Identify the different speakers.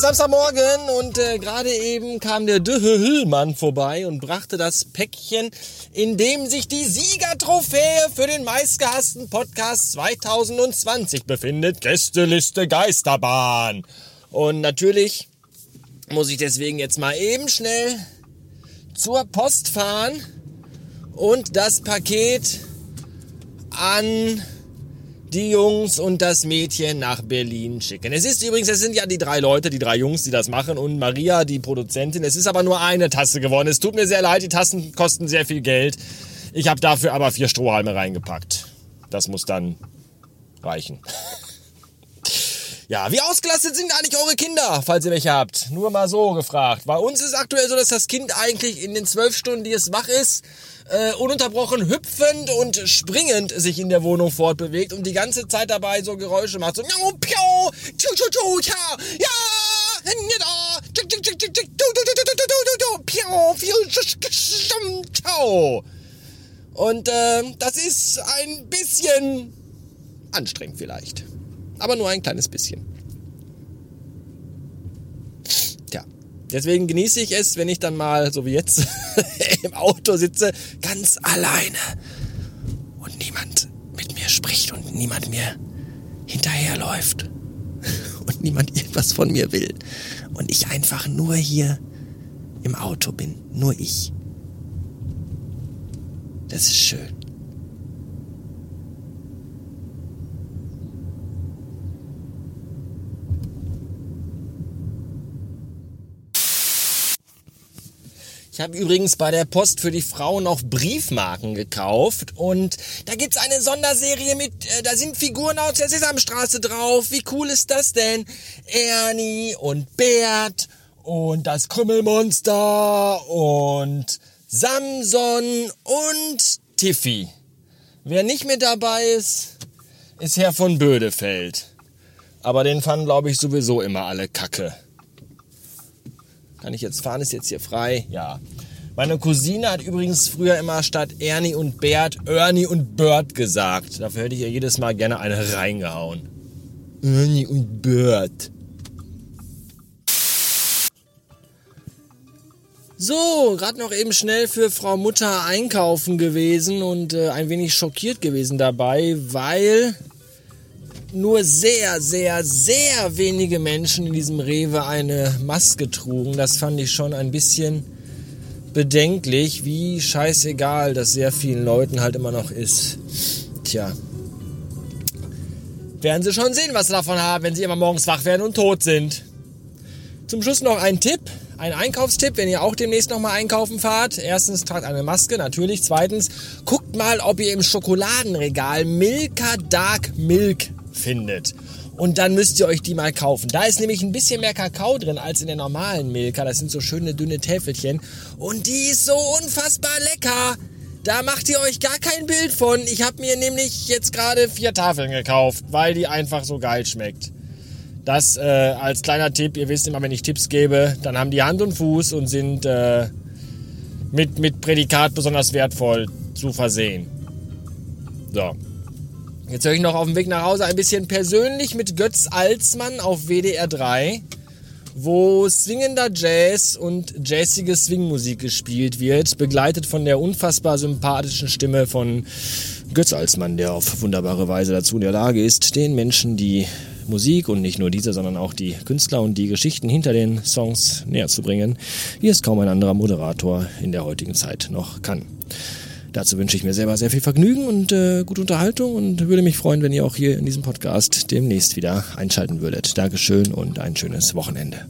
Speaker 1: Samstagmorgen und äh, gerade eben kam der Dühüllmann vorbei und brachte das Päckchen, in dem sich die Siegertrophäe für den meistgehassten Podcast 2020 befindet. Gästeliste Geisterbahn. Und natürlich muss ich deswegen jetzt mal eben schnell zur Post fahren und das Paket an die Jungs und das Mädchen nach Berlin schicken. Es ist übrigens, es sind ja die drei Leute, die drei Jungs, die das machen und Maria, die Produzentin. Es ist aber nur eine Tasse geworden. Es tut mir sehr leid, die Tassen kosten sehr viel Geld. Ich habe dafür aber vier Strohhalme reingepackt. Das muss dann reichen. Ja, wie ausgelastet sind eigentlich eure Kinder, falls ihr welche habt? Nur mal so gefragt. Bei uns ist aktuell so, dass das Kind eigentlich in den zwölf Stunden, die es wach ist, äh, ununterbrochen hüpfend und springend sich in der Wohnung fortbewegt und die ganze Zeit dabei so Geräusche macht. So, miau, piau, tschu, tschu, tschu, tja, ja, da, tschick, tschick, tschick, tschick, tschick, du, du, du, du, du, du, du, piau, piau, ciao. Und äh, das ist ein bisschen anstrengend vielleicht. Aber nur ein kleines bisschen. Tja, deswegen genieße ich es, wenn ich dann mal, so wie jetzt, im Auto sitze, ganz alleine und niemand mit mir spricht und niemand mir hinterherläuft und niemand irgendwas von mir will und ich einfach nur hier im Auto bin, nur ich. Das ist schön. Ich habe übrigens bei der Post für die Frauen auch Briefmarken gekauft und da gibt's eine Sonderserie mit, äh, da sind Figuren aus der Sesamstraße drauf. Wie cool ist das denn? Ernie und Bert und das Krümmelmonster und Samson und Tiffy. Wer nicht mit dabei ist, ist Herr von Bödefeld. Aber den fanden, glaube ich, sowieso immer alle Kacke. Kann ich jetzt fahren? Ist jetzt hier frei? Ja. Meine Cousine hat übrigens früher immer statt Ernie und Bert Ernie und Bert gesagt. Dafür hätte ich ihr jedes Mal gerne eine reingehauen. Ernie und Bert. So, gerade noch eben schnell für Frau Mutter einkaufen gewesen und äh, ein wenig schockiert gewesen dabei, weil nur sehr, sehr, sehr wenige Menschen in diesem Rewe eine Maske trugen. Das fand ich schon ein bisschen bedenklich, wie scheißegal das sehr vielen Leuten halt immer noch ist. Tja. Werden sie schon sehen, was sie davon haben, wenn sie immer morgens wach werden und tot sind. Zum Schluss noch ein Tipp, ein Einkaufstipp, wenn ihr auch demnächst nochmal einkaufen fahrt. Erstens tragt eine Maske, natürlich. Zweitens, guckt mal, ob ihr im Schokoladenregal Milka Dark Milk findet. Und dann müsst ihr euch die mal kaufen. Da ist nämlich ein bisschen mehr Kakao drin als in der normalen Milka. Das sind so schöne dünne Täfelchen. Und die ist so unfassbar lecker. Da macht ihr euch gar kein Bild von. Ich habe mir nämlich jetzt gerade vier Tafeln gekauft, weil die einfach so geil schmeckt. Das äh, als kleiner Tipp. Ihr wisst immer, wenn ich Tipps gebe, dann haben die Hand und Fuß und sind äh, mit, mit Prädikat besonders wertvoll zu versehen. So. Jetzt höre ich noch auf dem Weg nach Hause ein bisschen persönlich mit Götz Alsmann auf WDR 3, wo swingender Jazz und jazzige Swingmusik gespielt wird, begleitet von der unfassbar sympathischen Stimme von Götz Alsmann, der auf wunderbare Weise dazu in der Lage ist, den Menschen die Musik und nicht nur diese, sondern auch die Künstler und die Geschichten hinter den Songs näher zu bringen, wie es kaum ein anderer Moderator in der heutigen Zeit noch kann. Dazu wünsche ich mir selber sehr viel Vergnügen und äh, gute Unterhaltung und würde mich freuen, wenn ihr auch hier in diesem Podcast demnächst wieder einschalten würdet. Dankeschön und ein schönes Wochenende.